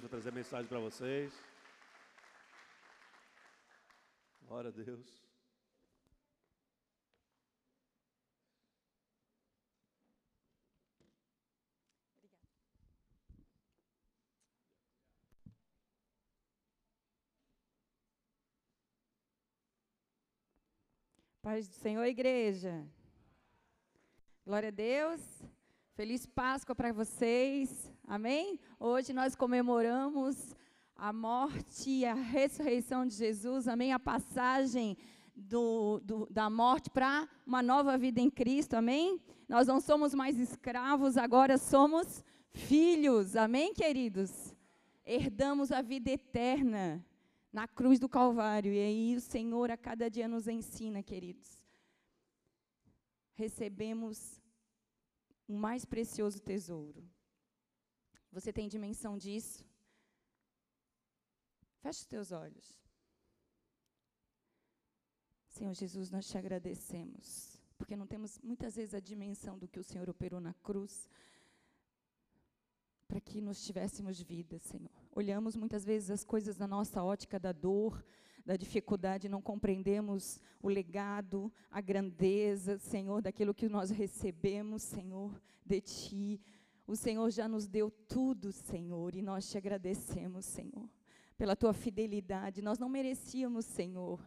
Vou trazer mensagem para vocês. Glória a Deus. Paz do Senhor, igreja. Glória a Deus. Feliz Páscoa para vocês. Amém? Hoje nós comemoramos a morte e a ressurreição de Jesus. Amém? A passagem do, do, da morte para uma nova vida em Cristo. Amém? Nós não somos mais escravos, agora somos filhos. Amém, queridos? Herdamos a vida eterna na cruz do Calvário. E aí o Senhor a cada dia nos ensina, queridos. Recebemos o mais precioso tesouro. Você tem dimensão disso? Feche os teus olhos. Senhor Jesus, nós te agradecemos, porque não temos muitas vezes a dimensão do que o Senhor operou na cruz, para que nós tivéssemos vida, Senhor. Olhamos muitas vezes as coisas da nossa ótica da dor, da dificuldade, não compreendemos o legado, a grandeza, Senhor, daquilo que nós recebemos, Senhor, de Ti. O Senhor já nos deu tudo, Senhor, e nós te agradecemos, Senhor, pela Tua fidelidade. Nós não merecíamos, Senhor,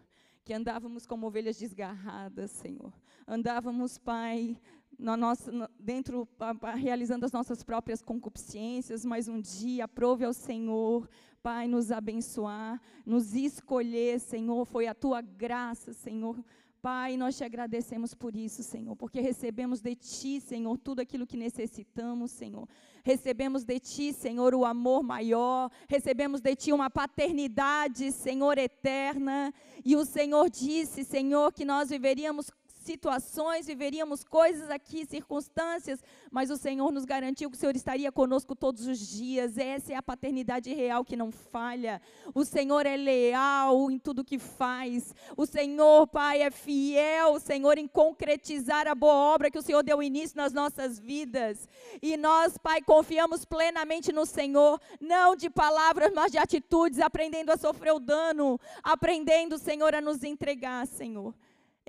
que andávamos como ovelhas desgarradas, Senhor. Andávamos, Pai, nossa, dentro, realizando as nossas próprias concupiscências, mas um dia aprove ao Senhor, Pai, nos abençoar, nos escolher, Senhor, foi a tua graça, Senhor. Pai, nós te agradecemos por isso, Senhor, porque recebemos de Ti, Senhor, tudo aquilo que necessitamos, Senhor. Recebemos de Ti, Senhor, o amor maior, recebemos de Ti uma paternidade, Senhor, eterna. E o Senhor disse, Senhor, que nós viveríamos situações, viveríamos coisas aqui, circunstâncias, mas o Senhor nos garantiu que o Senhor estaria conosco todos os dias. Essa é a paternidade real que não falha. O Senhor é leal em tudo que faz. O Senhor, Pai, é fiel, Senhor, em concretizar a boa obra que o Senhor deu início nas nossas vidas. E nós, Pai, confiamos plenamente no Senhor, não de palavras, mas de atitudes, aprendendo a sofrer o dano, aprendendo, Senhor, a nos entregar, Senhor.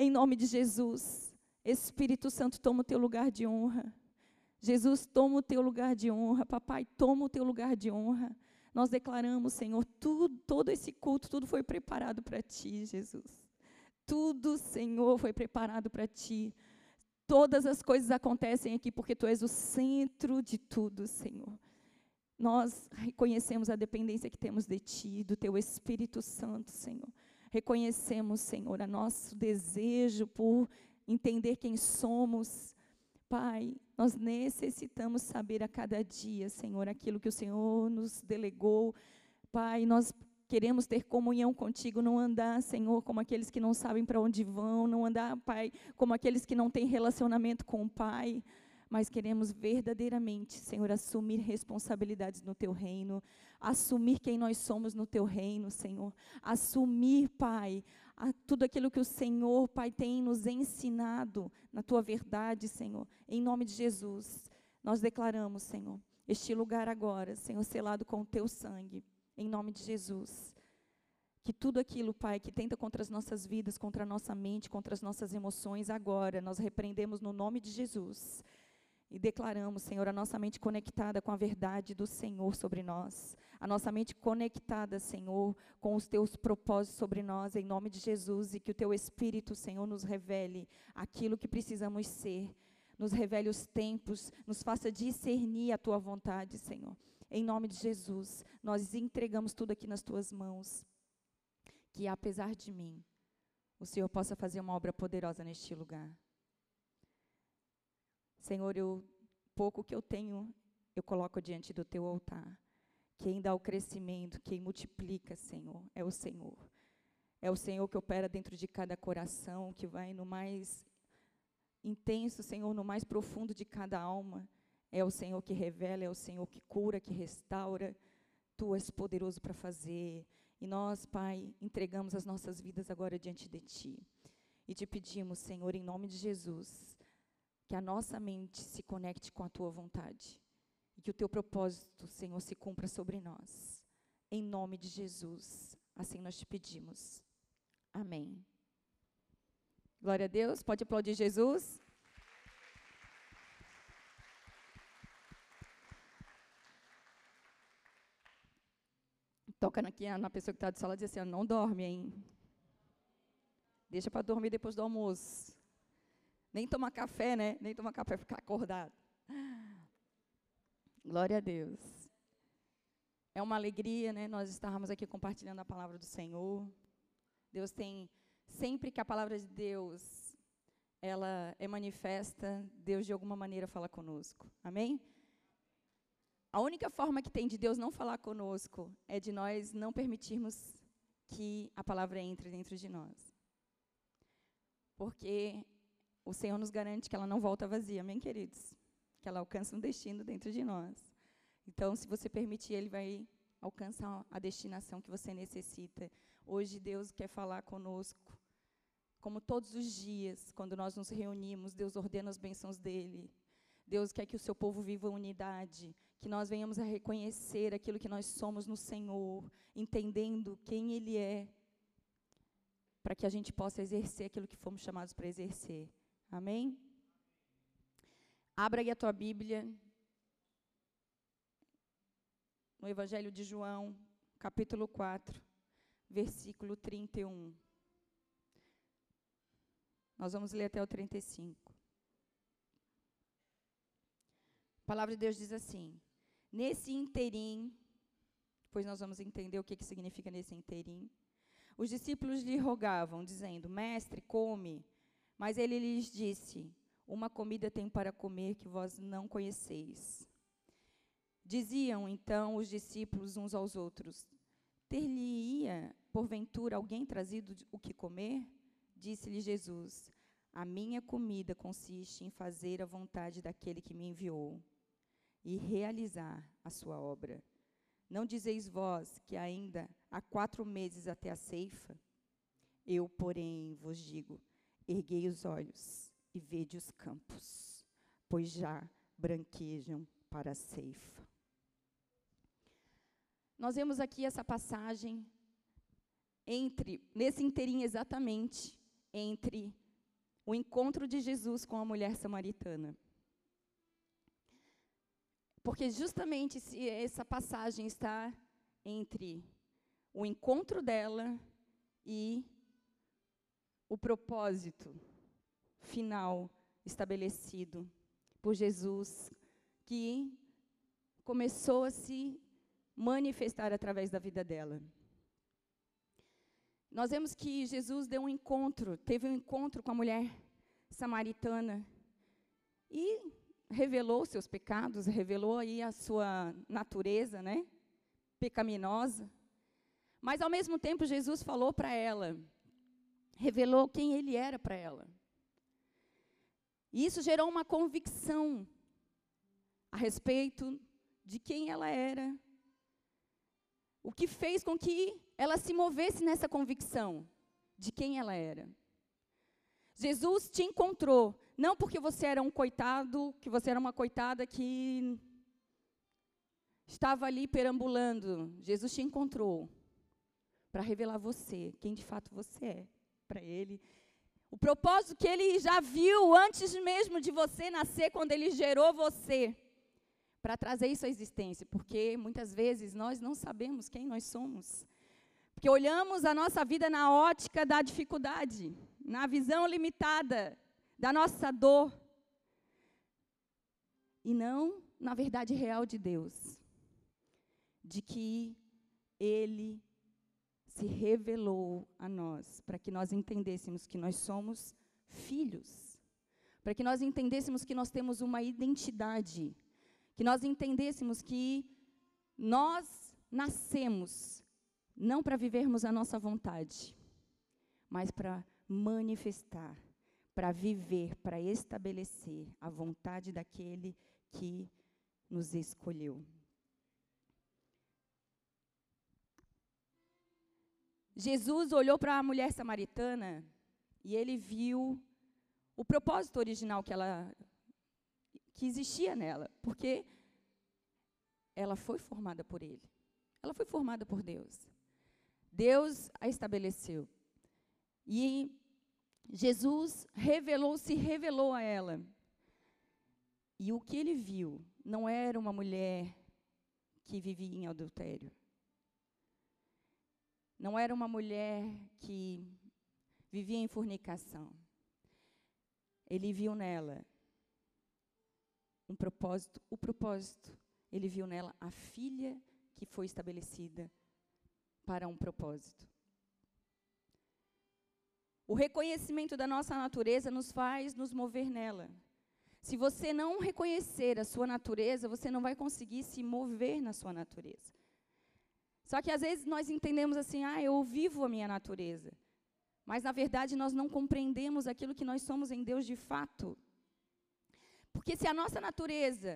Em nome de Jesus. Espírito Santo, toma o teu lugar de honra. Jesus, toma o teu lugar de honra. Papai, toma o teu lugar de honra. Nós declaramos, Senhor, tudo, todo esse culto, tudo foi preparado para ti, Jesus. Tudo, Senhor, foi preparado para ti. Todas as coisas acontecem aqui porque tu és o centro de tudo, Senhor. Nós reconhecemos a dependência que temos de ti, do teu Espírito Santo, Senhor. Reconhecemos, Senhor, a nosso desejo por entender quem somos. Pai, nós necessitamos saber a cada dia, Senhor, aquilo que o Senhor nos delegou. Pai, nós queremos ter comunhão contigo, não andar, Senhor, como aqueles que não sabem para onde vão, não andar, Pai, como aqueles que não têm relacionamento com o Pai mas queremos verdadeiramente, Senhor, assumir responsabilidades no teu reino, assumir quem nós somos no teu reino, Senhor, assumir, Pai, tudo aquilo que o Senhor, Pai, tem nos ensinado na tua verdade, Senhor, em nome de Jesus. Nós declaramos, Senhor, este lugar agora, Senhor, selado com o teu sangue, em nome de Jesus. Que tudo aquilo, Pai, que tenta contra as nossas vidas, contra a nossa mente, contra as nossas emoções, agora nós repreendemos no nome de Jesus e declaramos, Senhor, a nossa mente conectada com a verdade do Senhor sobre nós, a nossa mente conectada, Senhor, com os teus propósitos sobre nós, em nome de Jesus, e que o teu Espírito, Senhor, nos revele aquilo que precisamos ser, nos revele os tempos, nos faça discernir a tua vontade, Senhor. Em nome de Jesus, nós entregamos tudo aqui nas tuas mãos, que apesar de mim, o Senhor possa fazer uma obra poderosa neste lugar. Senhor, eu pouco que eu tenho, eu coloco diante do teu altar. Quem dá o crescimento, quem multiplica, Senhor, é o Senhor. É o Senhor que opera dentro de cada coração, que vai no mais intenso, Senhor, no mais profundo de cada alma. É o Senhor que revela, é o Senhor que cura, que restaura. Tu és poderoso para fazer. E nós, Pai, entregamos as nossas vidas agora diante de Ti. E te pedimos, Senhor, em nome de Jesus, que a nossa mente se conecte com a tua vontade. e que o teu propósito, Senhor, se cumpra sobre nós. Em nome de Jesus, assim nós te pedimos. Amém. Glória a Deus. Pode aplaudir Jesus. Toca aqui na pessoa que está de sala e diz assim: não dorme, hein? Deixa para dormir depois do almoço. Nem tomar café, né? Nem tomar café ficar acordado. Glória a Deus. É uma alegria, né? Nós estarmos aqui compartilhando a palavra do Senhor. Deus tem sempre que a palavra de Deus ela é manifesta, Deus de alguma maneira fala conosco. Amém? A única forma que tem de Deus não falar conosco é de nós não permitirmos que a palavra entre dentro de nós. Porque o Senhor nos garante que ela não volta vazia, amém, queridos? Que ela alcança um destino dentro de nós. Então, se você permitir, Ele vai alcançar a destinação que você necessita. Hoje, Deus quer falar conosco. Como todos os dias, quando nós nos reunimos, Deus ordena as bênçãos dEle. Deus quer que o seu povo viva unidade, que nós venhamos a reconhecer aquilo que nós somos no Senhor, entendendo quem Ele é, para que a gente possa exercer aquilo que fomos chamados para exercer. Amém? Abra aí a tua Bíblia, no Evangelho de João, capítulo 4, versículo 31. Nós vamos ler até o 35. A palavra de Deus diz assim: Nesse interim, pois nós vamos entender o que, que significa nesse interim. Os discípulos lhe rogavam, dizendo: Mestre, come. Mas ele lhes disse: Uma comida tem para comer que vós não conheceis. Diziam então os discípulos uns aos outros: Ter-lhe-ia, porventura, alguém trazido o que comer? Disse-lhe Jesus: A minha comida consiste em fazer a vontade daquele que me enviou e realizar a sua obra. Não dizeis vós que ainda há quatro meses até a ceifa? Eu, porém, vos digo: erguei os olhos e vede os campos, pois já branquejam para a ceifa. Nós vemos aqui essa passagem entre, nesse inteirinho exatamente, entre o encontro de Jesus com a mulher samaritana. Porque justamente essa passagem está entre o encontro dela e o propósito final estabelecido por Jesus, que começou a se manifestar através da vida dela. Nós vemos que Jesus deu um encontro, teve um encontro com a mulher samaritana e revelou seus pecados, revelou aí a sua natureza, né? Pecaminosa. Mas ao mesmo tempo Jesus falou para ela, revelou quem ele era para ela. E isso gerou uma convicção a respeito de quem ela era. O que fez com que ela se movesse nessa convicção de quem ela era. Jesus te encontrou não porque você era um coitado, que você era uma coitada que estava ali perambulando. Jesus te encontrou para revelar você, quem de fato você é para Ele. O propósito que Ele já viu antes mesmo de você nascer, quando Ele gerou você, para trazer isso à existência. Porque muitas vezes nós não sabemos quem nós somos. Porque olhamos a nossa vida na ótica da dificuldade, na visão limitada da nossa dor, e não na verdade real de Deus, de que Ele se revelou a nós, para que nós entendêssemos que nós somos filhos, para que nós entendêssemos que nós temos uma identidade, que nós entendêssemos que nós nascemos não para vivermos a nossa vontade, mas para manifestar para viver, para estabelecer a vontade daquele que nos escolheu. Jesus olhou para a mulher samaritana e ele viu o propósito original que ela que existia nela, porque ela foi formada por ele. Ela foi formada por Deus. Deus a estabeleceu. E Jesus revelou, se revelou a ela. E o que ele viu não era uma mulher que vivia em adultério. Não era uma mulher que vivia em fornicação. Ele viu nela um propósito, o propósito. Ele viu nela a filha que foi estabelecida para um propósito. O reconhecimento da nossa natureza nos faz nos mover nela. Se você não reconhecer a sua natureza, você não vai conseguir se mover na sua natureza. Só que às vezes nós entendemos assim, ah, eu vivo a minha natureza. Mas na verdade nós não compreendemos aquilo que nós somos em Deus de fato. Porque se a nossa natureza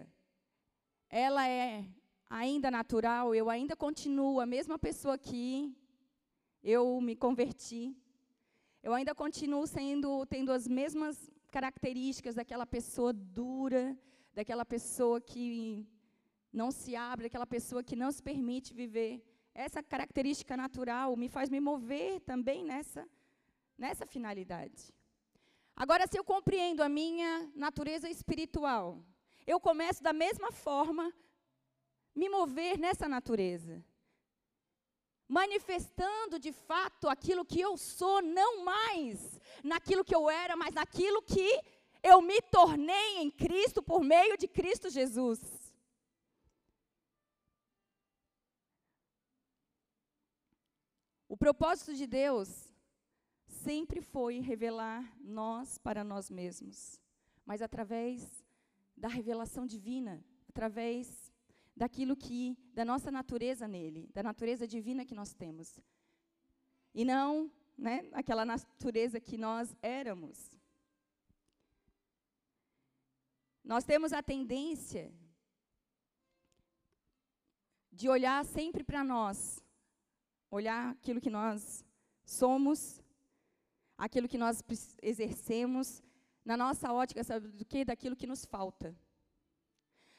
ela é ainda natural, eu ainda continuo a mesma pessoa que eu me converti. Eu ainda continuo sendo tendo as mesmas características daquela pessoa dura, daquela pessoa que não se abre, daquela pessoa que não se permite viver. Essa característica natural me faz me mover também nessa nessa finalidade. Agora, se eu compreendo a minha natureza espiritual, eu começo da mesma forma me mover nessa natureza. Manifestando de fato aquilo que eu sou, não mais naquilo que eu era, mas naquilo que eu me tornei em Cristo por meio de Cristo Jesus. O propósito de Deus sempre foi revelar nós para nós mesmos, mas através da revelação divina, através daquilo que da nossa natureza nele, da natureza divina que nós temos. E não, né, aquela natureza que nós éramos. Nós temos a tendência de olhar sempre para nós, olhar aquilo que nós somos aquilo que nós exercemos, na nossa ótica, sabe do que? Daquilo que nos falta.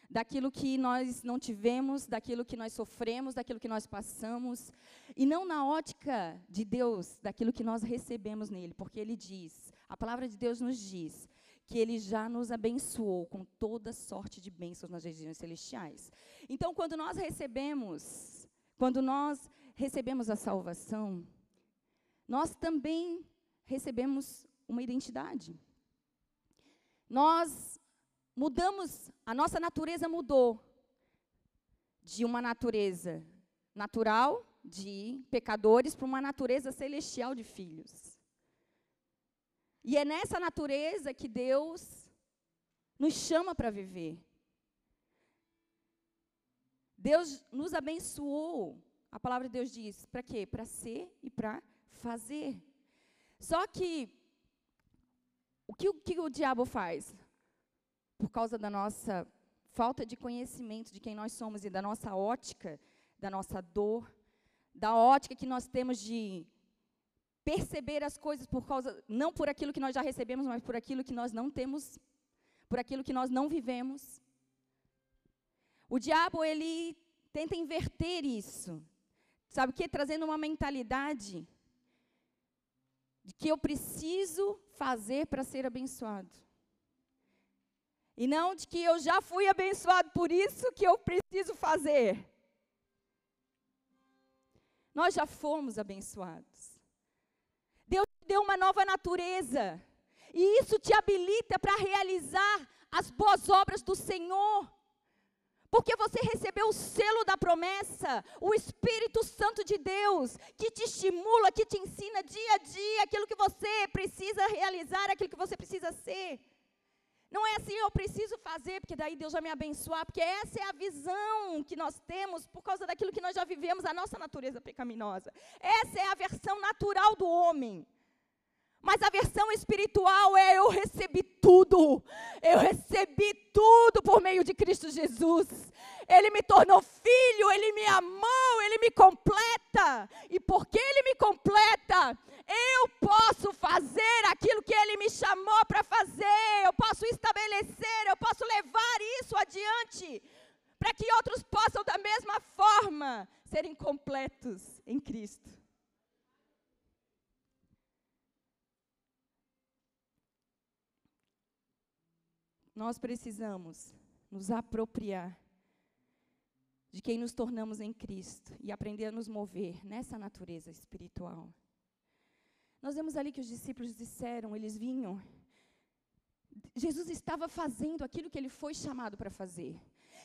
Daquilo que nós não tivemos, daquilo que nós sofremos, daquilo que nós passamos. E não na ótica de Deus, daquilo que nós recebemos nele. Porque ele diz, a palavra de Deus nos diz, que ele já nos abençoou com toda sorte de bênçãos nas regiões celestiais. Então, quando nós recebemos, quando nós recebemos a salvação, nós também recebemos uma identidade. Nós mudamos, a nossa natureza mudou de uma natureza natural de pecadores para uma natureza celestial de filhos. E é nessa natureza que Deus nos chama para viver. Deus nos abençoou. A palavra de Deus diz: para quê? Para ser e para fazer. Só que o que, o que o diabo faz? Por causa da nossa falta de conhecimento de quem nós somos e da nossa ótica, da nossa dor, da ótica que nós temos de perceber as coisas por causa não por aquilo que nós já recebemos, mas por aquilo que nós não temos, por aquilo que nós não vivemos. O diabo ele tenta inverter isso. Sabe o que? Trazendo uma mentalidade de que eu preciso fazer para ser abençoado. E não de que eu já fui abençoado, por isso que eu preciso fazer. Nós já fomos abençoados. Deus te deu uma nova natureza. E isso te habilita para realizar as boas obras do Senhor. Porque você recebeu o selo da promessa, o Espírito Santo de Deus, que te estimula, que te ensina dia a dia aquilo que você precisa realizar, aquilo que você precisa ser. Não é assim, eu preciso fazer, porque daí Deus vai me abençoar, porque essa é a visão que nós temos por causa daquilo que nós já vivemos, a nossa natureza pecaminosa. Essa é a versão natural do homem. Mas a versão espiritual é eu recebi tudo. Eu recebi tudo por meio de Cristo Jesus. Ele me tornou filho, ele me amou, ele me completa. E porque ele me completa, eu posso fazer aquilo que ele me chamou para fazer. Eu posso estabelecer, eu posso levar isso adiante para que outros possam completos em Cristo. Nós precisamos nos apropriar de quem nos tornamos em Cristo e aprender a nos mover nessa natureza espiritual. Nós vemos ali que os discípulos disseram, eles vinham. Jesus estava fazendo aquilo que ele foi chamado para fazer.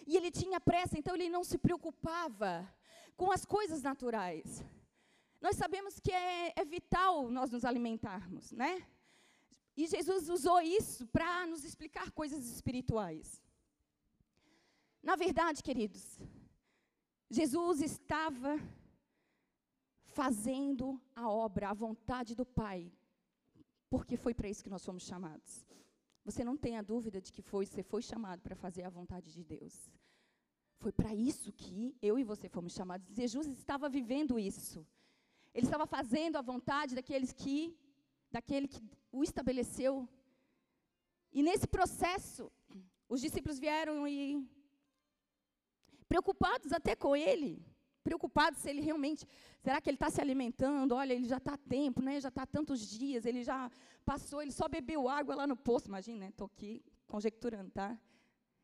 E ele tinha pressa, então ele não se preocupava com as coisas naturais. Nós sabemos que é, é vital nós nos alimentarmos, né? E Jesus usou isso para nos explicar coisas espirituais. Na verdade, queridos, Jesus estava fazendo a obra, a vontade do Pai, porque foi para isso que nós fomos chamados. Você não tenha dúvida de que foi, você foi chamado para fazer a vontade de Deus. Foi para isso que eu e você fomos chamados. Jesus estava vivendo isso. Ele estava fazendo a vontade daqueles que, daquele que o estabeleceu. E nesse processo, os discípulos vieram e preocupados até com ele, preocupados se ele realmente, será que ele está se alimentando? Olha, ele já está tempo, né? Já está tantos dias, ele já passou, ele só bebeu água lá no poço, imagina, né? Estou aqui conjecturando, tá?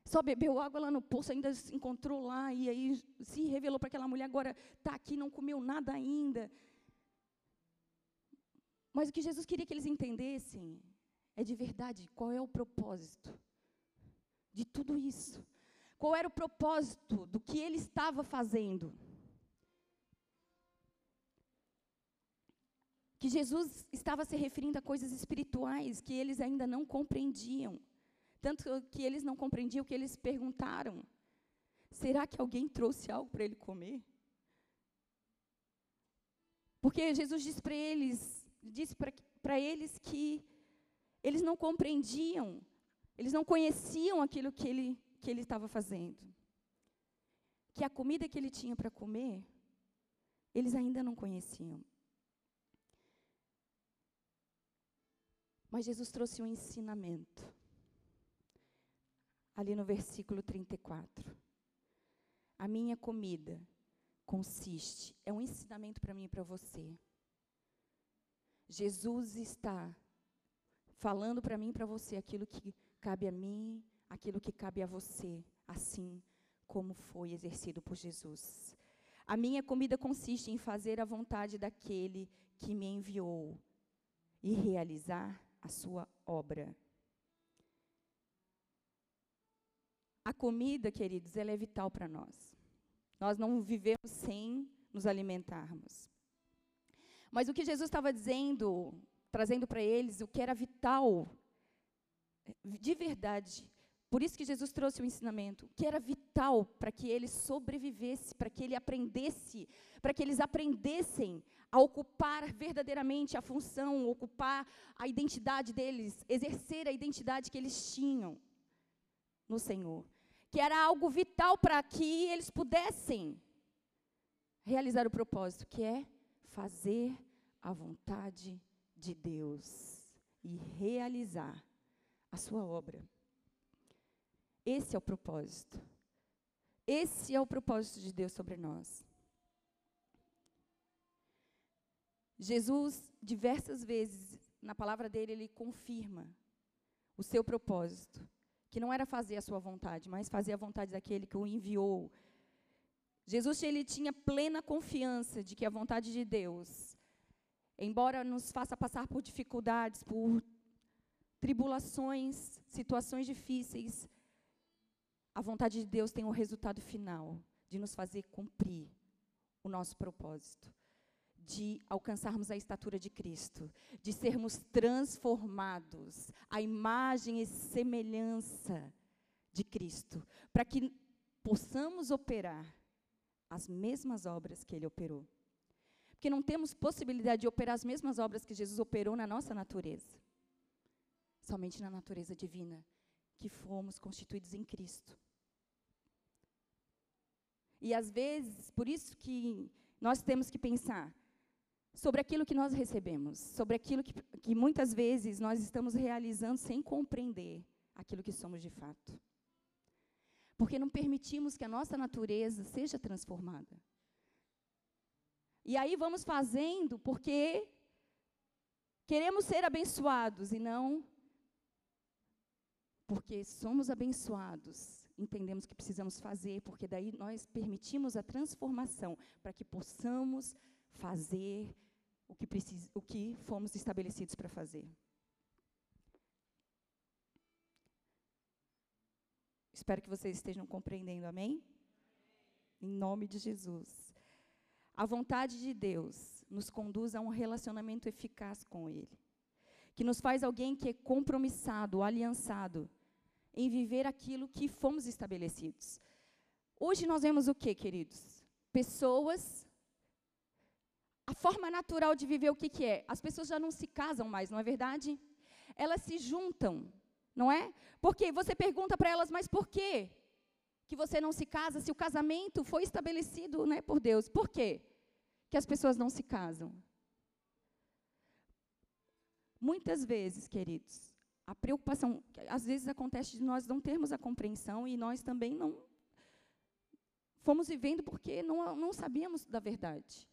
Só bebeu água lá no poço, ainda se encontrou lá e aí se revelou para aquela mulher, agora está aqui, não comeu nada ainda. Mas o que Jesus queria que eles entendessem é de verdade qual é o propósito de tudo isso. Qual era o propósito do que ele estava fazendo? Que Jesus estava se referindo a coisas espirituais que eles ainda não compreendiam. Tanto que eles não compreendiam que eles perguntaram: será que alguém trouxe algo para ele comer? Porque Jesus disse para eles, disse para eles que eles não compreendiam, eles não conheciam aquilo que ele que ele estava fazendo. Que a comida que ele tinha para comer, eles ainda não conheciam. Mas Jesus trouxe um ensinamento. Ali no versículo 34. A minha comida consiste, é um ensinamento para mim e para você. Jesus está falando para mim e para você aquilo que cabe a mim aquilo que cabe a você, assim como foi exercido por Jesus. A minha comida consiste em fazer a vontade daquele que me enviou e realizar a sua obra. A comida, queridos, ela é vital para nós. Nós não vivemos sem nos alimentarmos. Mas o que Jesus estava dizendo, trazendo para eles, o que era vital, de verdade, por isso que Jesus trouxe o ensinamento, que era vital para que ele sobrevivesse, para que ele aprendesse, para que eles aprendessem a ocupar verdadeiramente a função, ocupar a identidade deles, exercer a identidade que eles tinham no Senhor. Que era algo vital para que eles pudessem realizar o propósito, que é fazer a vontade de Deus e realizar a sua obra. Esse é o propósito. Esse é o propósito de Deus sobre nós. Jesus, diversas vezes, na palavra dele, ele confirma o seu propósito, que não era fazer a sua vontade, mas fazer a vontade daquele que o enviou. Jesus ele tinha plena confiança de que a vontade de Deus, embora nos faça passar por dificuldades, por tribulações, situações difíceis, a vontade de Deus tem um resultado final de nos fazer cumprir o nosso propósito, de alcançarmos a estatura de Cristo, de sermos transformados à imagem e semelhança de Cristo, para que possamos operar as mesmas obras que ele operou. Porque não temos possibilidade de operar as mesmas obras que Jesus operou na nossa natureza. Somente na natureza divina, que fomos constituídos em Cristo. E às vezes, por isso que nós temos que pensar sobre aquilo que nós recebemos, sobre aquilo que, que muitas vezes nós estamos realizando sem compreender aquilo que somos de fato. Porque não permitimos que a nossa natureza seja transformada. E aí vamos fazendo porque queremos ser abençoados e não porque somos abençoados. Entendemos que precisamos fazer, porque daí nós permitimos a transformação para que possamos fazer o que, precis, o que fomos estabelecidos para fazer. Espero que vocês estejam compreendendo, amém? Em nome de Jesus. A vontade de Deus nos conduz a um relacionamento eficaz com Ele, que nos faz alguém que é compromissado, aliançado em viver aquilo que fomos estabelecidos. Hoje nós vemos o que, queridos? Pessoas. A forma natural de viver o que, que é? As pessoas já não se casam mais, não é verdade? Elas se juntam, não é? Porque você pergunta para elas, mas por quê? que você não se casa se o casamento foi estabelecido né, por Deus. Por quê? Que as pessoas não se casam. Muitas vezes, queridos, a preocupação, às vezes acontece de nós não termos a compreensão e nós também não fomos vivendo porque não, não sabíamos da verdade.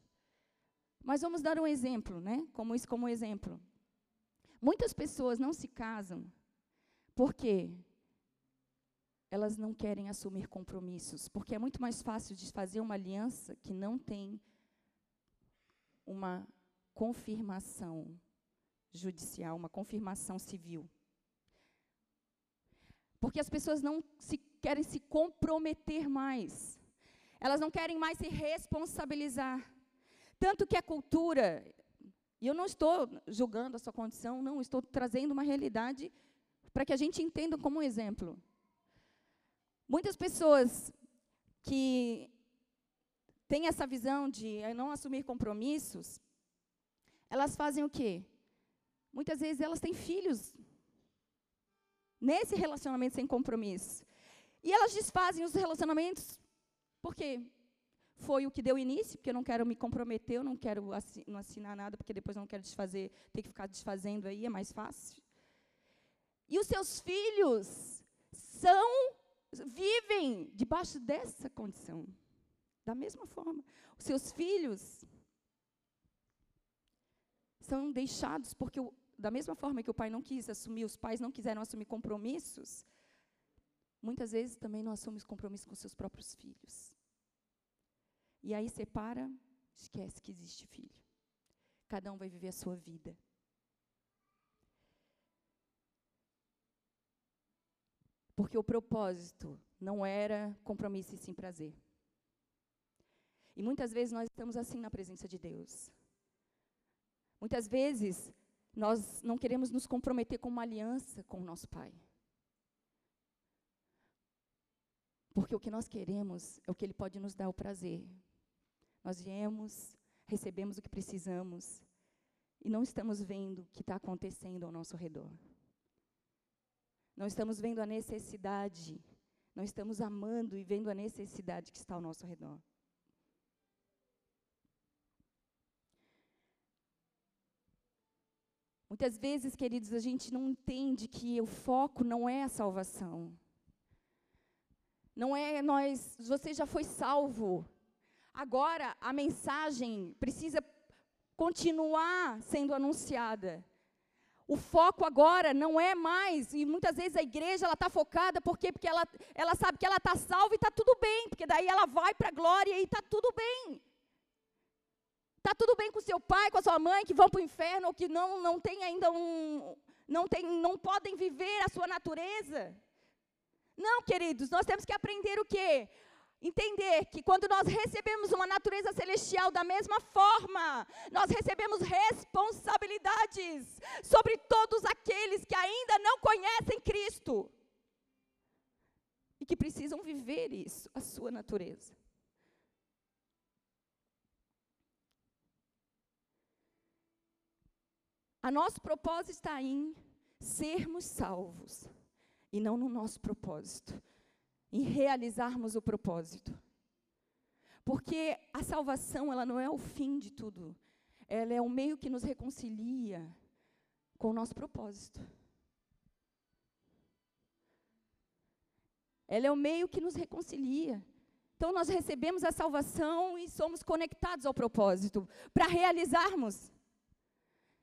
Mas vamos dar um exemplo, né? Como isso como exemplo. Muitas pessoas não se casam porque elas não querem assumir compromissos, porque é muito mais fácil de fazer uma aliança que não tem uma confirmação judicial, uma confirmação civil. Porque as pessoas não se, querem se comprometer mais. Elas não querem mais se responsabilizar. Tanto que a cultura, e eu não estou julgando a sua condição, não, estou trazendo uma realidade para que a gente entenda como exemplo. Muitas pessoas que têm essa visão de não assumir compromissos, elas fazem o quê? Muitas vezes elas têm filhos nesse relacionamento sem compromisso. E elas desfazem os relacionamentos porque foi o que deu início, porque eu não quero me comprometer, eu não quero assi não assinar nada, porque depois eu não quero desfazer, ter que ficar desfazendo aí, é mais fácil. E os seus filhos são vivem debaixo dessa condição. Da mesma forma, os seus filhos são deixados porque o, da mesma forma que o pai não quis assumir, os pais não quiseram assumir compromissos, muitas vezes também não assumem compromissos com seus próprios filhos. E aí separa, esquece que existe filho. Cada um vai viver a sua vida. Porque o propósito não era compromisso e sim prazer. E muitas vezes nós estamos assim na presença de Deus. Muitas vezes nós não queremos nos comprometer com uma aliança com o nosso Pai. Porque o que nós queremos é o que Ele pode nos dar o prazer. Nós viemos, recebemos o que precisamos e não estamos vendo o que está acontecendo ao nosso redor. Não estamos vendo a necessidade, não estamos amando e vendo a necessidade que está ao nosso redor. Muitas vezes, queridos, a gente não entende que o foco não é a salvação. Não é nós, você já foi salvo. Agora a mensagem precisa continuar sendo anunciada. O foco agora não é mais, e muitas vezes a igreja ela está focada, por quê? Porque ela, ela sabe que ela está salva e está tudo bem, porque daí ela vai para a glória e está tudo bem. Está tudo bem com seu pai, com a sua mãe, que vão para o inferno, ou que não, não tem ainda um. Não, tem, não podem viver a sua natureza. Não, queridos, nós temos que aprender o quê? Entender que quando nós recebemos uma natureza celestial da mesma forma, nós recebemos responsabilidades sobre todos aqueles que ainda não conhecem Cristo e que precisam viver isso, a sua natureza. A nosso propósito está em sermos salvos e não no nosso propósito em realizarmos o propósito. Porque a salvação, ela não é o fim de tudo. Ela é o meio que nos reconcilia com o nosso propósito. Ela é o meio que nos reconcilia. Então nós recebemos a salvação e somos conectados ao propósito para realizarmos,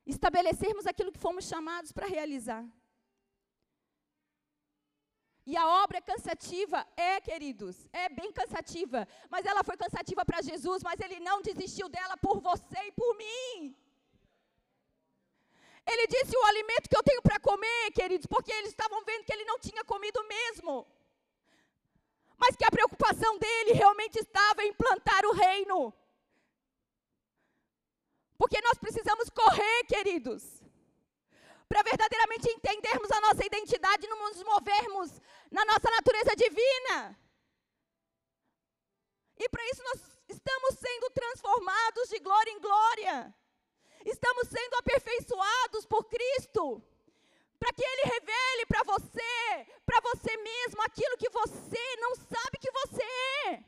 estabelecermos aquilo que fomos chamados para realizar. E a obra é cansativa? É, queridos, é bem cansativa. Mas ela foi cansativa para Jesus, mas ele não desistiu dela por você e por mim. Ele disse: O alimento que eu tenho para comer, queridos, porque eles estavam vendo que ele não tinha comido mesmo. Mas que a preocupação dele realmente estava em plantar o reino. Porque nós precisamos correr, queridos para verdadeiramente entendermos a nossa identidade e nos movermos na nossa natureza divina. E para isso nós estamos sendo transformados de glória em glória. Estamos sendo aperfeiçoados por Cristo. Para que Ele revele para você, para você mesmo, aquilo que você não sabe que você é.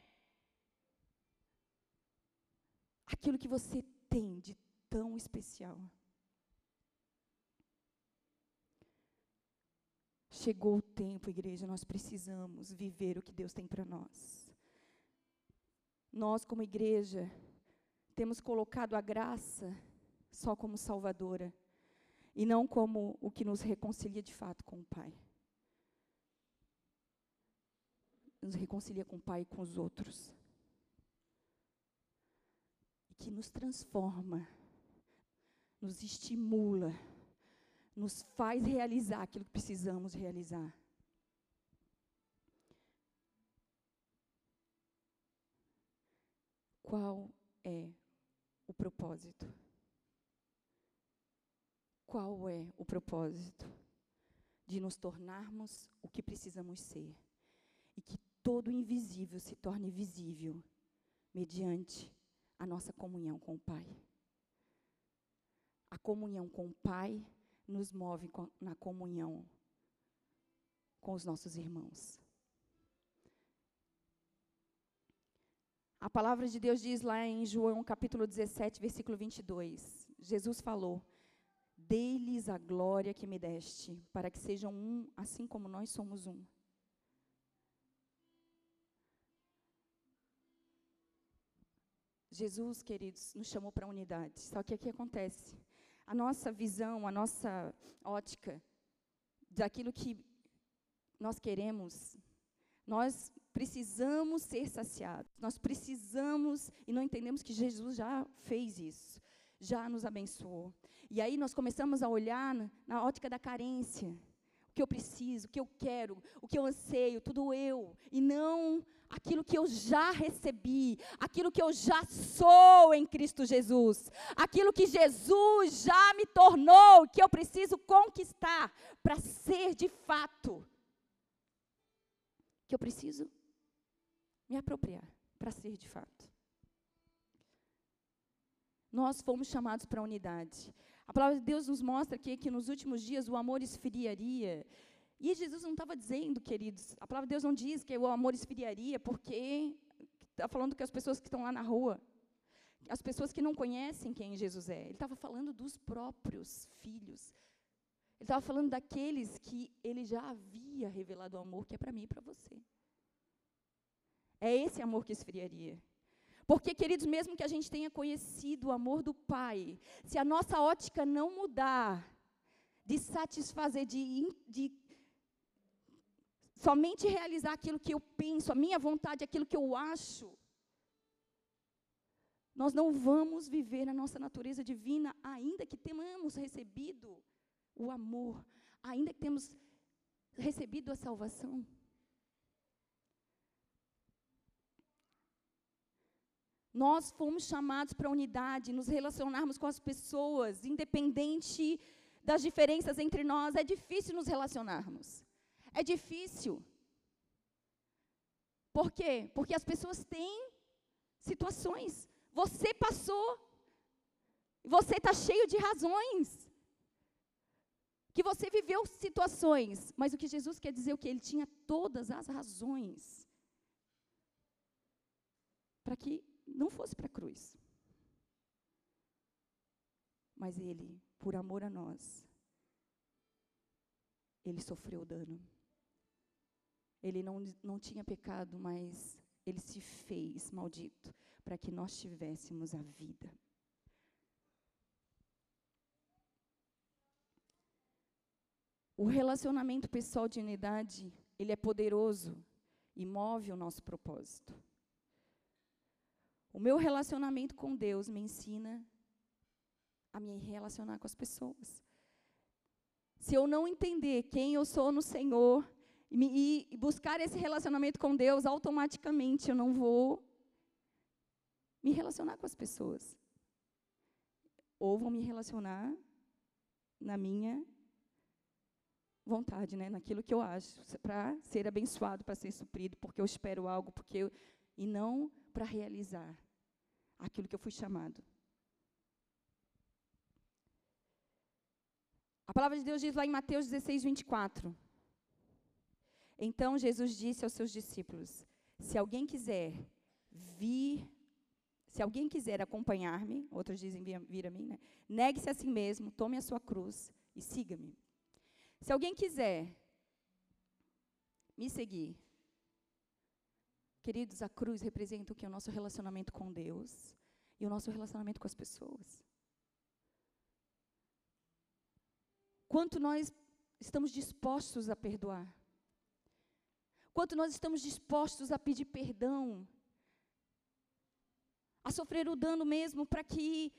Aquilo que você tem de tão especial. Chegou o tempo, igreja, nós precisamos viver o que Deus tem para nós. Nós, como igreja, temos colocado a graça só como salvadora e não como o que nos reconcilia de fato com o Pai. Nos reconcilia com o Pai e com os outros. E que nos transforma, nos estimula nos faz realizar aquilo que precisamos realizar. Qual é o propósito? Qual é o propósito? De nos tornarmos o que precisamos ser. E que todo invisível se torne visível mediante a nossa comunhão com o Pai. A comunhão com o Pai nos move na comunhão com os nossos irmãos. A palavra de Deus diz lá em João capítulo 17, versículo 22. Jesus falou: Dei-lhes a glória que me deste, para que sejam um, assim como nós somos um. Jesus, queridos, nos chamou para a unidade. Só que o que acontece? A nossa visão, a nossa ótica daquilo que nós queremos, nós precisamos ser saciados. Nós precisamos e não entendemos que Jesus já fez isso, já nos abençoou. E aí nós começamos a olhar na, ótica da carência. O que eu preciso, o que eu quero, o que eu anseio, tudo eu, e não aquilo que eu já recebi, aquilo que eu já sou em Cristo Jesus, aquilo que Jesus já me tornou, que eu preciso conquistar para ser de fato, que eu preciso me apropriar para ser de fato. Nós fomos chamados para a unidade. A palavra de Deus nos mostra que, nos últimos dias o amor esfriaria e Jesus não estava dizendo, queridos, a palavra de Deus não diz que o amor esfriaria, porque está falando que as pessoas que estão lá na rua, as pessoas que não conhecem quem Jesus é. Ele estava falando dos próprios filhos. Ele estava falando daqueles que ele já havia revelado o amor que é para mim e para você. É esse amor que esfriaria. Porque, queridos, mesmo que a gente tenha conhecido o amor do Pai, se a nossa ótica não mudar, de satisfazer, de, de somente realizar aquilo que eu penso, a minha vontade, aquilo que eu acho, nós não vamos viver a nossa natureza divina, ainda que tenhamos recebido o amor, ainda que temos recebido a salvação. Nós fomos chamados para a unidade, nos relacionarmos com as pessoas, independente das diferenças entre nós, é difícil nos relacionarmos. É difícil. Por quê? Porque as pessoas têm situações. Você passou. Você está cheio de razões. Que você viveu situações. Mas o que Jesus quer dizer é que ele tinha todas as razões para que não fosse para a cruz. Mas ele, por amor a nós, ele sofreu dano. Ele não, não tinha pecado, mas ele se fez maldito para que nós tivéssemos a vida. O relacionamento pessoal de unidade, ele é poderoso e move o nosso propósito. O meu relacionamento com Deus me ensina a me relacionar com as pessoas. Se eu não entender quem eu sou no Senhor e, buscar esse relacionamento com Deus, automaticamente eu não vou me relacionar com as pessoas. Ou vou me relacionar na minha vontade, né, naquilo que eu acho, para ser abençoado, para ser suprido, porque eu espero algo, porque eu, e não para realizar aquilo que eu fui chamado. A palavra de Deus diz lá em Mateus 16, 24. Então Jesus disse aos seus discípulos: Se alguém quiser vir, se alguém quiser acompanhar-me, outros dizem vir, a mim, né? Negue-se a si mesmo, tome a sua cruz e siga-me. Se alguém quiser me seguir, queridos, a cruz representa o que? O nosso relacionamento com Deus e o nosso relacionamento com as pessoas. Quanto nós estamos dispostos a perdoar? Quanto nós estamos dispostos a pedir perdão? A sofrer o dano mesmo para que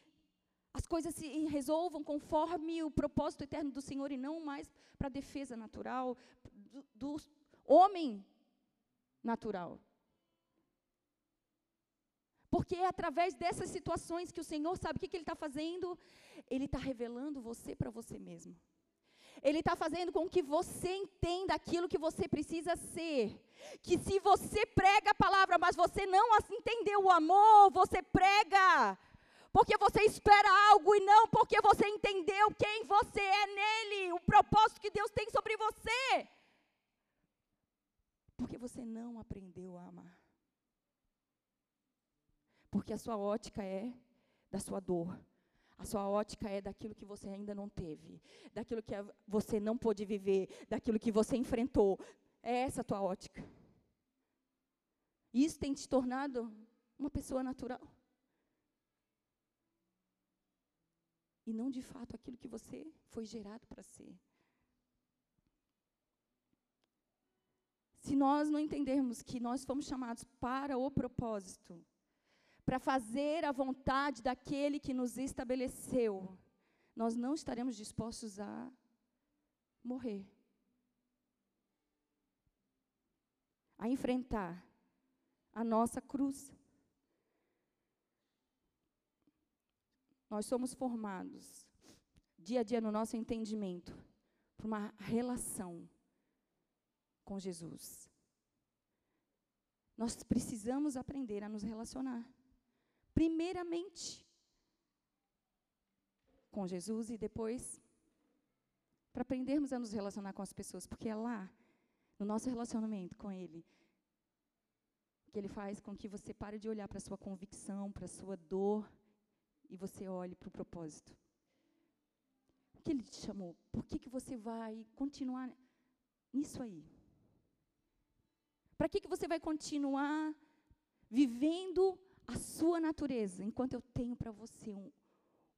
as coisas se resolvam conforme o propósito eterno do Senhor e não mais para a defesa natural do, do homem natural. Porque é através dessas situações que o Senhor sabe o que, que Ele está fazendo? Ele está revelando você para você mesmo. Ele está fazendo com que você entenda aquilo que você precisa ser. Que se você prega a palavra, mas você não entendeu o amor, você prega porque você espera algo e não porque você entendeu quem você é nele, o propósito que Deus tem sobre você. Porque você não aprendeu a amar. Porque a sua ótica é da sua dor. A sua ótica é daquilo que você ainda não teve, daquilo que você não pôde viver, daquilo que você enfrentou. É essa a tua ótica. Isso tem te tornado uma pessoa natural. e não de fato aquilo que você foi gerado para ser. Se nós não entendermos que nós fomos chamados para o propósito, para fazer a vontade daquele que nos estabeleceu, nós não estaremos dispostos a morrer, a enfrentar a nossa cruz. Nós somos formados, dia a dia, no nosso entendimento, por uma relação com Jesus. Nós precisamos aprender a nos relacionar. Primeiramente, com Jesus e depois para aprendermos a nos relacionar com as pessoas, porque é lá, no nosso relacionamento com Ele, que Ele faz com que você pare de olhar para a sua convicção, para a sua dor, e você olhe para o propósito. O que ele te chamou? Por que, que você vai continuar nisso aí? Para que, que você vai continuar vivendo sua natureza, enquanto eu tenho para você um,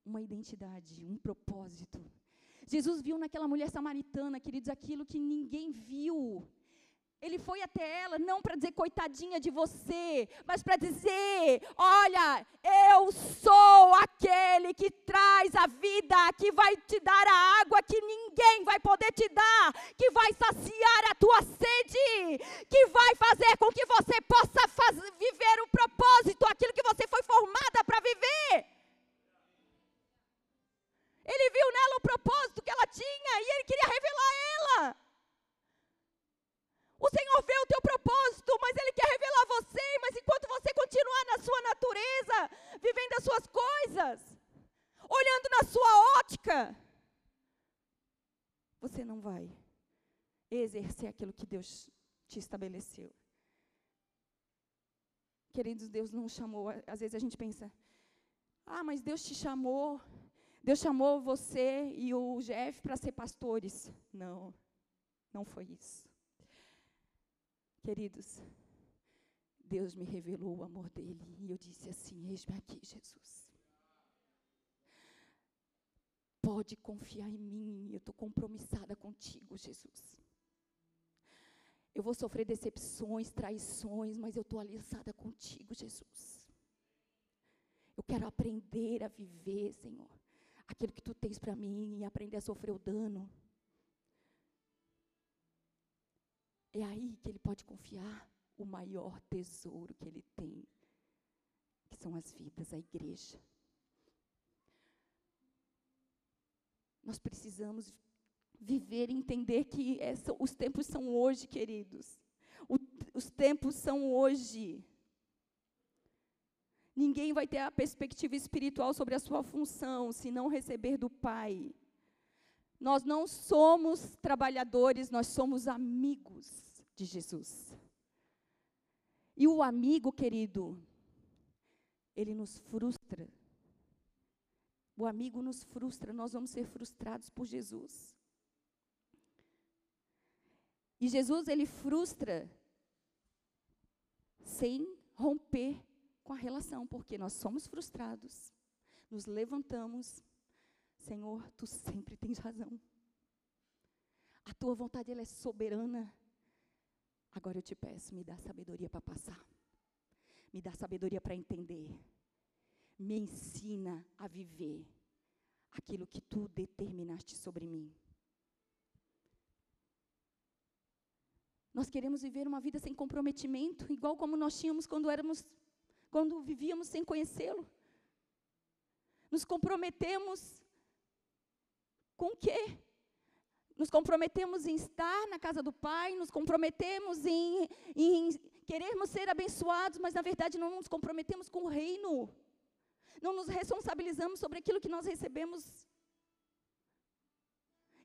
uma identidade, um propósito? Jesus viu naquela mulher samaritana, queridos, aquilo que ninguém viu. Ele foi até ela não para dizer coitadinha de você, mas para dizer: olha, eu sou aquele que traz a vida, que vai te dar a água que ninguém vai poder te dar, que vai saciar a tua sede, que vai fazer com que você possa viver o propósito, aquilo que você foi formada para viver. Ele viu nela o propósito que ela tinha e ele queria revelar a ela. O Senhor vê o teu propósito, mas Ele quer revelar você. Mas enquanto você continuar na sua natureza, vivendo as suas coisas, olhando na sua ótica, você não vai exercer aquilo que Deus te estabeleceu. Queridos, Deus não chamou. Às vezes a gente pensa, ah, mas Deus te chamou. Deus chamou você e o Jeff para ser pastores. Não, não foi isso. Queridos, Deus me revelou o amor dele. E eu disse assim: Eis-me aqui, Jesus. Pode confiar em mim, eu estou compromissada contigo, Jesus. Eu vou sofrer decepções, traições, mas eu estou aliançada contigo, Jesus. Eu quero aprender a viver, Senhor, aquilo que tu tens para mim e aprender a sofrer o dano. É aí que ele pode confiar o maior tesouro que ele tem, que são as vidas, a igreja. Nós precisamos viver e entender que essa, os tempos são hoje, queridos. O, os tempos são hoje. Ninguém vai ter a perspectiva espiritual sobre a sua função se não receber do Pai. Nós não somos trabalhadores, nós somos amigos de Jesus. E o amigo, querido, ele nos frustra. O amigo nos frustra, nós vamos ser frustrados por Jesus. E Jesus, ele frustra sem romper com a relação, porque nós somos frustrados, nos levantamos, Senhor, tu sempre tens razão. A tua vontade ela é soberana. Agora eu te peço, me dá sabedoria para passar. Me dá sabedoria para entender. Me ensina a viver aquilo que tu determinaste sobre mim. Nós queremos viver uma vida sem comprometimento, igual como nós tínhamos quando éramos quando vivíamos sem conhecê-lo. Nos comprometemos com o quê? Nos comprometemos em estar na casa do Pai, nos comprometemos em, em querermos ser abençoados, mas na verdade não nos comprometemos com o reino. Não nos responsabilizamos sobre aquilo que nós recebemos.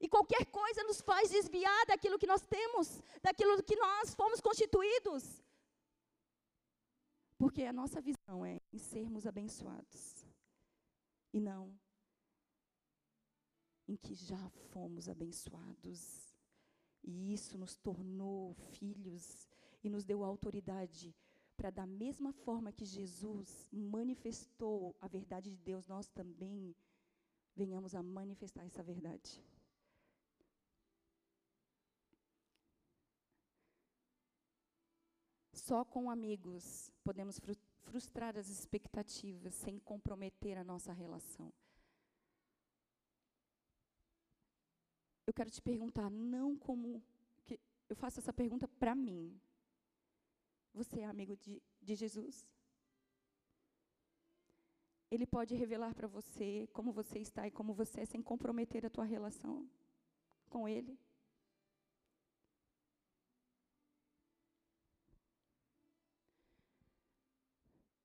E qualquer coisa nos faz desviar daquilo que nós temos, daquilo que nós fomos constituídos. Porque a nossa visão é em sermos abençoados e não em que já fomos abençoados. E isso nos tornou filhos e nos deu autoridade para, da mesma forma que Jesus manifestou a verdade de Deus, nós também venhamos a manifestar essa verdade. Só com amigos podemos frustrar as expectativas sem comprometer a nossa relação. Eu quero te perguntar, não como. Que eu faço essa pergunta para mim. Você é amigo de, de Jesus? Ele pode revelar para você como você está e como você é sem comprometer a tua relação com Ele?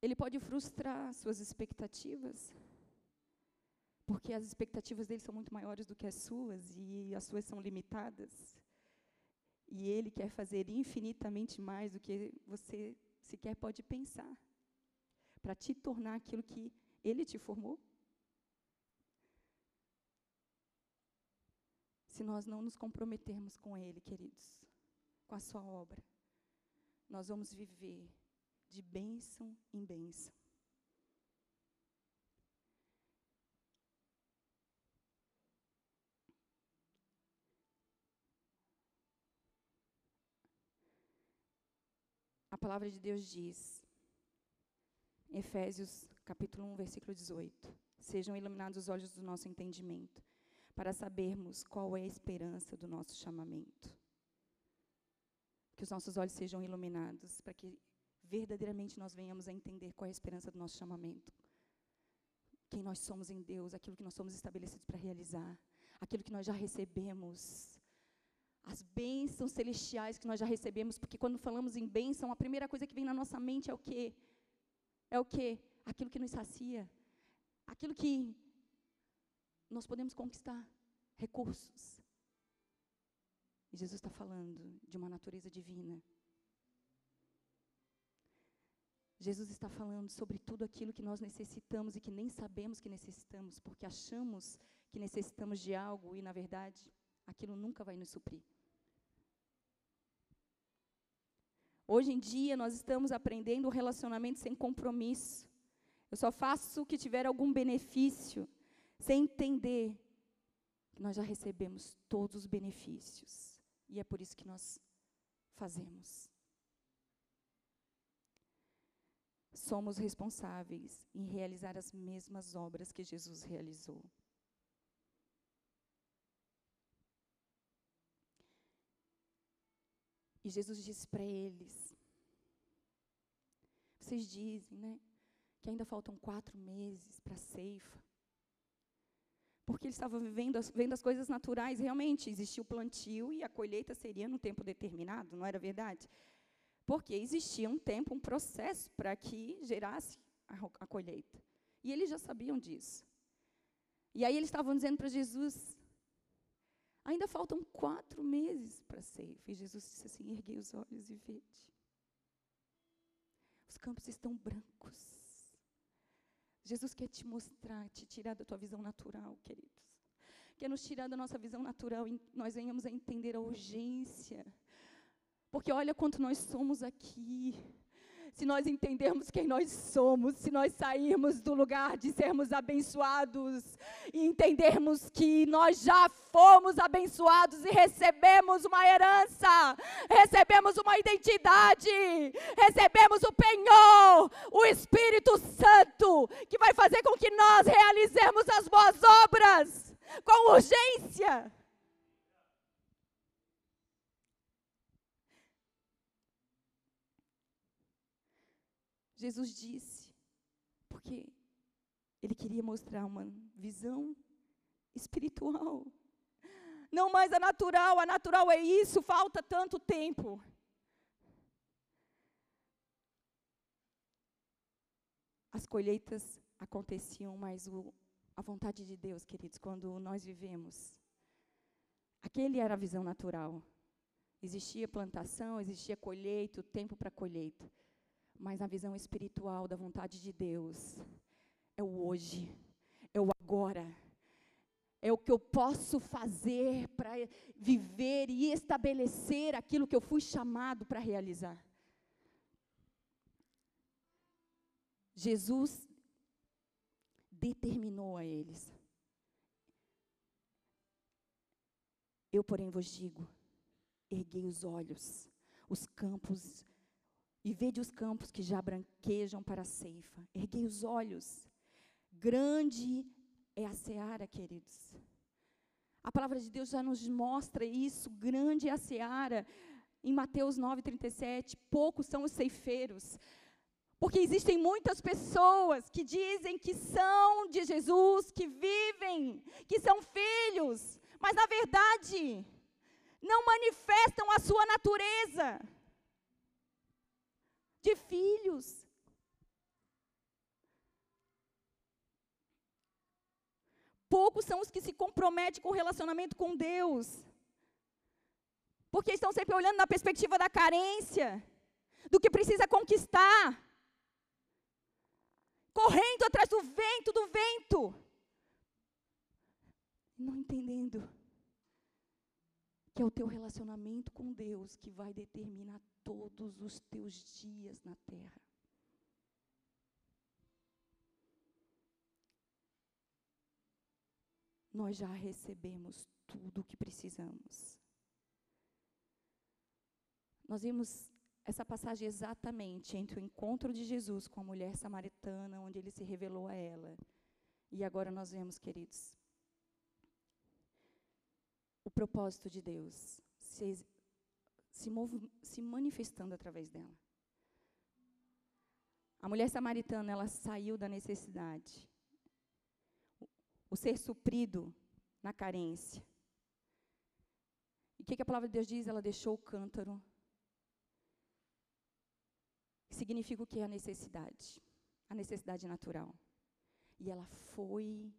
Ele pode frustrar suas expectativas, porque as expectativas dele são muito maiores do que as suas e as suas são limitadas. E ele quer fazer infinitamente mais do que você sequer pode pensar, para te tornar aquilo que ele te formou. Se nós não nos comprometermos com ele, queridos, com a sua obra, nós vamos viver de bênção em bênção. A palavra de Deus diz, Efésios capítulo 1, versículo 18: Sejam iluminados os olhos do nosso entendimento, para sabermos qual é a esperança do nosso chamamento. Que os nossos olhos sejam iluminados, para que verdadeiramente nós venhamos a entender qual é a esperança do nosso chamamento. Quem nós somos em Deus, aquilo que nós somos estabelecidos para realizar, aquilo que nós já recebemos. As bênçãos celestiais que nós já recebemos, porque quando falamos em bênção, a primeira coisa que vem na nossa mente é o quê? É o quê? Aquilo que nos sacia. Aquilo que nós podemos conquistar. Recursos. E Jesus está falando de uma natureza divina. Jesus está falando sobre tudo aquilo que nós necessitamos e que nem sabemos que necessitamos, porque achamos que necessitamos de algo e, na verdade, aquilo nunca vai nos suprir. Hoje em dia, nós estamos aprendendo um relacionamento sem compromisso. Eu só faço o que tiver algum benefício, sem entender que nós já recebemos todos os benefícios. E é por isso que nós fazemos. Somos responsáveis em realizar as mesmas obras que Jesus realizou. E Jesus disse para eles: Vocês dizem, né? Que ainda faltam quatro meses para a ceifa. Porque eles estavam vivendo vendo as coisas naturais. Realmente, existia o plantio e a colheita seria num tempo determinado, não era verdade? Porque existia um tempo, um processo para que gerasse a, a colheita. E eles já sabiam disso. E aí eles estavam dizendo para Jesus: Ainda faltam quatro meses para a ceifa. E Jesus disse assim: erguei os olhos e vede. Os campos estão brancos. Jesus quer te mostrar, te tirar da tua visão natural, queridos. Quer nos tirar da nossa visão natural e nós venhamos a entender a urgência. Porque olha quanto nós somos aqui se nós entendermos quem nós somos, se nós sairmos do lugar de sermos abençoados e entendermos que nós já fomos abençoados e recebemos uma herança, recebemos uma identidade, recebemos o penhor, o Espírito Santo, que vai fazer com que nós realizemos as boas obras com urgência. Jesus disse, porque ele queria mostrar uma visão espiritual. Não mais a natural, a natural é isso, falta tanto tempo. As colheitas aconteciam, mas o, a vontade de Deus, queridos, quando nós vivemos, aquele era a visão natural. Existia plantação, existia colheita, o tempo para colheita mas na visão espiritual da vontade de Deus, é o hoje, é o agora. É o que eu posso fazer para viver e estabelecer aquilo que eu fui chamado para realizar. Jesus determinou a eles. Eu, porém, vos digo: erguei os olhos, os campos e vede os campos que já branquejam para a ceifa. Erguei os olhos. Grande é a seara, queridos. A palavra de Deus já nos mostra isso. Grande é a seara. Em Mateus 9,37, poucos são os ceifeiros. Porque existem muitas pessoas que dizem que são de Jesus, que vivem, que são filhos, mas na verdade não manifestam a sua natureza de filhos. Poucos são os que se comprometem com o relacionamento com Deus. Porque estão sempre olhando na perspectiva da carência, do que precisa conquistar. Correndo atrás do vento, do vento. Não entendendo que é o teu relacionamento com Deus que vai determinar todos os teus dias na terra. Nós já recebemos tudo o que precisamos. Nós vimos essa passagem exatamente entre o encontro de Jesus com a mulher samaritana, onde ele se revelou a ela. E agora nós vemos, queridos, o propósito de Deus se, se, se manifestando através dela. A mulher samaritana, ela saiu da necessidade. O, ser suprido na carência. E o que, que a palavra de Deus diz? Ela deixou o cântaro. Significa o que a necessidade? A necessidade natural. E ela foi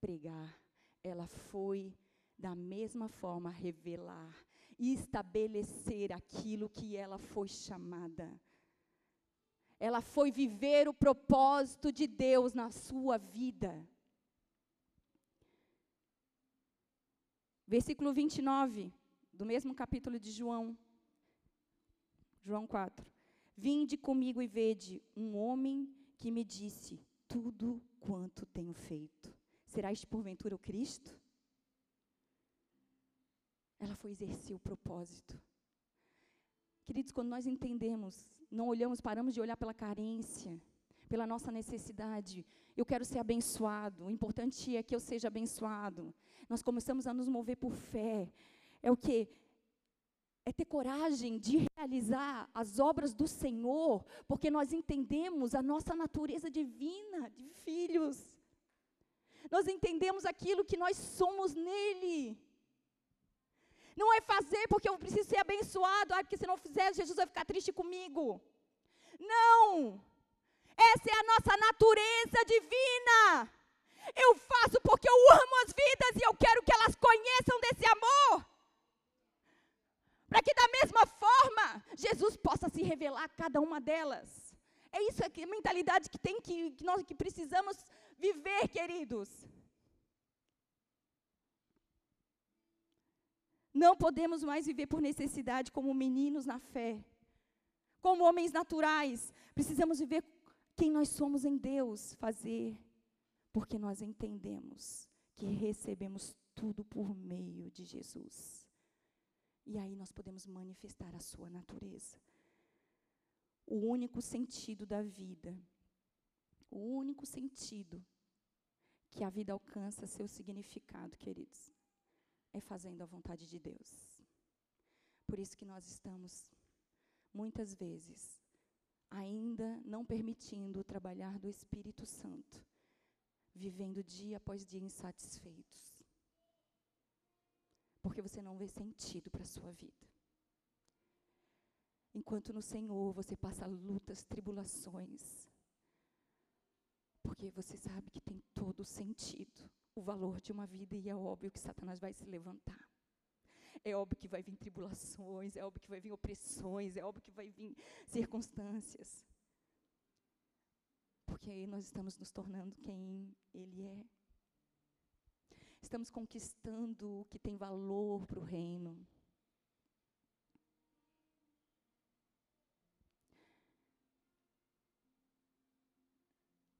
pregar, ela foi da mesma forma revelar e estabelecer aquilo que ela foi chamada. Ela foi viver o propósito de Deus na sua vida. Versículo 29, do mesmo capítulo de João. João 4. Vinde comigo e vede um homem que me disse tudo quanto tenho feito. Será este porventura o Cristo? Ela foi exercer o propósito. Queridos, quando nós entendemos, não olhamos, paramos de olhar pela carência, pela nossa necessidade. Eu quero ser abençoado. O importante é que eu seja abençoado. Nós começamos a nos mover por fé. É o que? É ter coragem de realizar as obras do Senhor, porque nós entendemos a nossa natureza divina de filhos. Nós entendemos aquilo que nós somos nele. Não é fazer porque eu preciso ser abençoado, ah, porque se não fizer, Jesus vai ficar triste comigo. Não! Essa é a nossa natureza divina. Eu faço porque eu amo as vidas e eu quero que elas conheçam desse amor. Para que da mesma forma Jesus possa se revelar a cada uma delas. É isso a mentalidade que tem que, que nós que precisamos viver, queridos. Não podemos mais viver por necessidade como meninos na fé, como homens naturais. Precisamos viver quem nós somos em Deus, fazer, porque nós entendemos que recebemos tudo por meio de Jesus. E aí nós podemos manifestar a sua natureza. O único sentido da vida, o único sentido que a vida alcança seu significado, queridos, é fazendo a vontade de Deus. Por isso que nós estamos, muitas vezes, ainda não permitindo o trabalhar do Espírito Santo, vivendo dia após dia insatisfeitos. Porque você não vê sentido para a sua vida. Enquanto no Senhor você passa lutas, tribulações, porque você sabe que tem todo o sentido, o valor de uma vida, e é óbvio que Satanás vai se levantar. É óbvio que vai vir tribulações, é óbvio que vai vir opressões, é óbvio que vai vir circunstâncias. Porque aí nós estamos nos tornando quem Ele é. Estamos conquistando o que tem valor para o reino.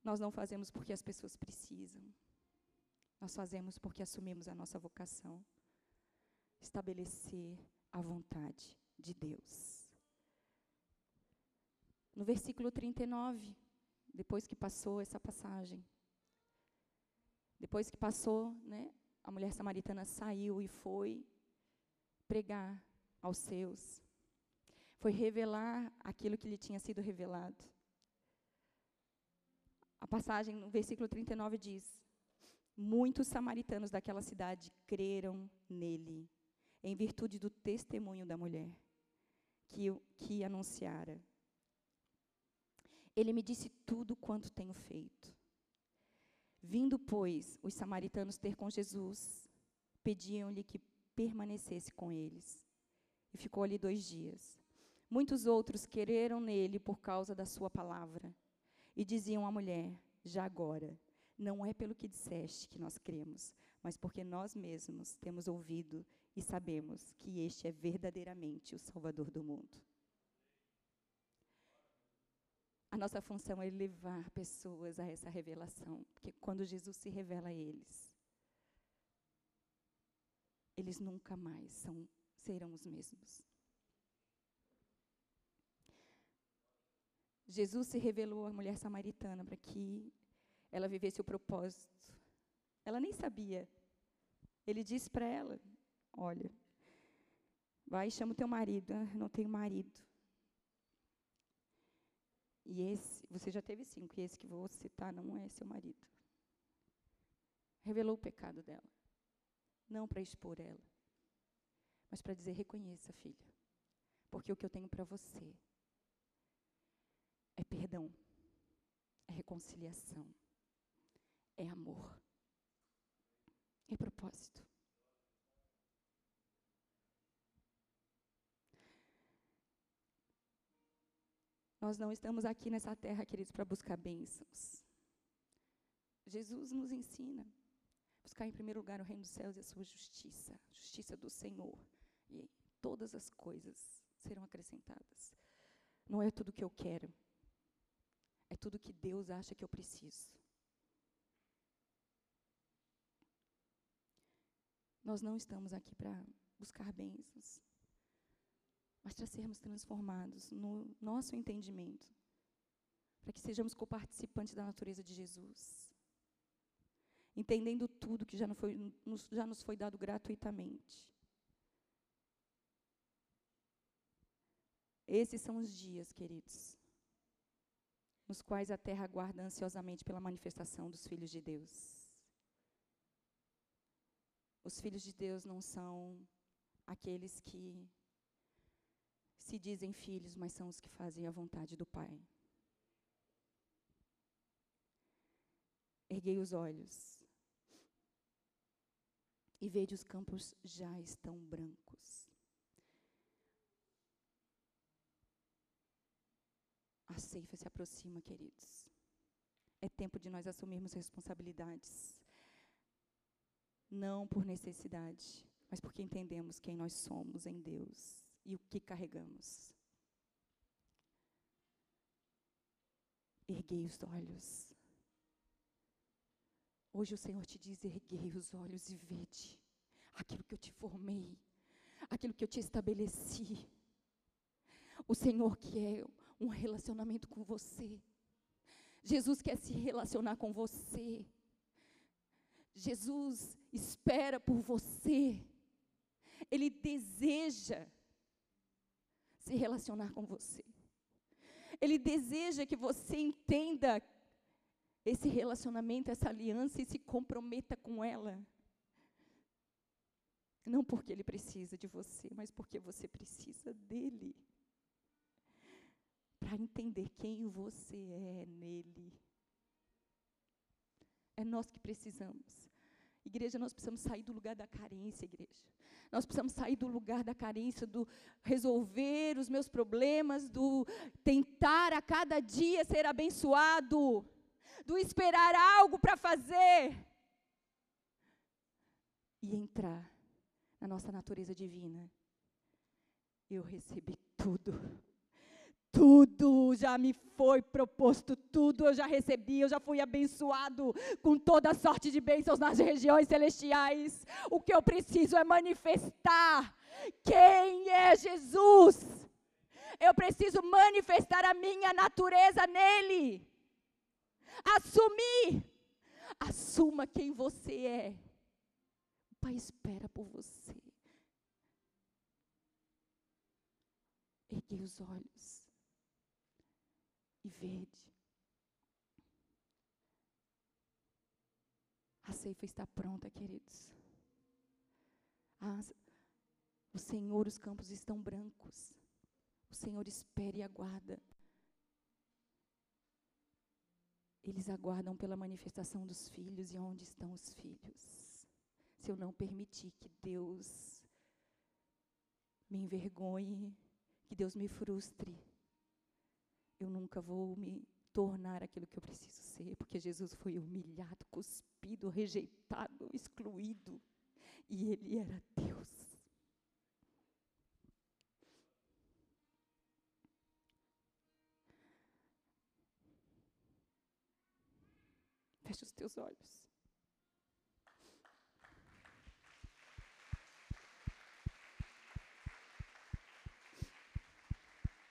Nós não fazemos porque as pessoas precisam. Nós fazemos porque assumimos a nossa vocação estabelecer a vontade de Deus. No versículo 39, depois que passou essa passagem, depois que passou, né, a mulher samaritana saiu e foi pregar aos seus, foi revelar aquilo que lhe tinha sido revelado. A passagem no versículo 39 diz: Muitos samaritanos daquela cidade creram nele em virtude do testemunho da mulher que, que anunciara. Ele me disse tudo quanto tenho feito. Vindo, pois, os samaritanos ter com Jesus, pediam-lhe que permanecesse com eles. E ficou ali dois dias. Muitos outros quereram nele por causa da sua palavra. E diziam à mulher: Já agora, não é pelo que disseste que nós cremos, mas porque nós mesmos temos ouvido e sabemos que este é verdadeiramente o Salvador do mundo. A nossa função é levar pessoas a essa revelação, porque quando Jesus se revela a eles, eles nunca mais são, serão os mesmos. Jesus se revelou à mulher samaritana para que ela vivesse o propósito. Ela nem sabia. Ele disse para ela: Olha, vai e chama o teu marido. Ah, não tenho marido. E esse, você já teve cinco, e esse que vou citar não é seu marido. Revelou o pecado dela. Não para expor ela, mas para dizer: reconheça, filha, porque o que eu tenho para você é perdão, é reconciliação, é amor, é propósito. Nós não estamos aqui nessa terra, queridos, para buscar bênçãos. Jesus nos ensina buscar em primeiro lugar o reino dos céus e a sua justiça, a justiça do Senhor, e todas as coisas serão acrescentadas. não é tudo que eu quero, é tudo que Deus acha que eu preciso. Nós não estamos aqui para buscar bênçãos, mas para sermos transformados no nosso entendimento, para que sejamos coparticipantes da natureza de Jesus, entendendo tudo que já, não foi, nos, já nos foi dado gratuitamente. Esses são os dias, queridos, nos quais a terra aguarda ansiosamente pela manifestação dos filhos de Deus. Os filhos de Deus não são aqueles que se dizem filhos, mas são os que fazem a vontade do Pai. Erguei os olhos e vejo os campos já estão brancos. A ceifa se aproxima, queridos. É tempo de nós assumirmos responsabilidades não por necessidade, mas porque entendemos quem nós somos em Deus e o que carregamos. Erguei os olhos. Hoje o Senhor te diz: erguei os olhos e vede aquilo que eu te formei, aquilo que eu te estabeleci. O Senhor quer um relacionamento com você. Jesus quer se relacionar com você. Jesus espera por você. Ele deseja se relacionar com você. Ele deseja que você entenda esse relacionamento, essa aliança e se comprometa com ela. Não porque ele precisa de você, mas porque você precisa dele. Para entender quem você é nele. É nós que precisamos. Igreja, nós precisamos sair do lugar da carência, igreja. Nós precisamos sair do lugar da carência, do resolver os meus problemas, do tentar a cada dia ser abençoado, do esperar algo para fazer. E entrar na nossa natureza divina. Eu recebi tudo tudo já me foi proposto, tudo eu já recebi, eu já fui abençoado com toda sorte de bênçãos nas regiões celestiais. O que eu preciso é manifestar quem é Jesus. Eu preciso manifestar a minha natureza nele. Assumir. Assuma quem você é. O Pai espera por você. Erguei os olhos e verde. A ceifa está pronta, queridos. Ah, o Senhor, os campos estão brancos. O Senhor espera e aguarda. Eles aguardam pela manifestação dos filhos e onde estão os filhos. Se eu não permitir que Deus me envergonhe, que Deus me frustre, eu nunca vou me tornar aquilo que eu preciso ser, porque Jesus foi humilhado, cuspido, rejeitado, excluído, e ele era Deus. Feche os teus olhos.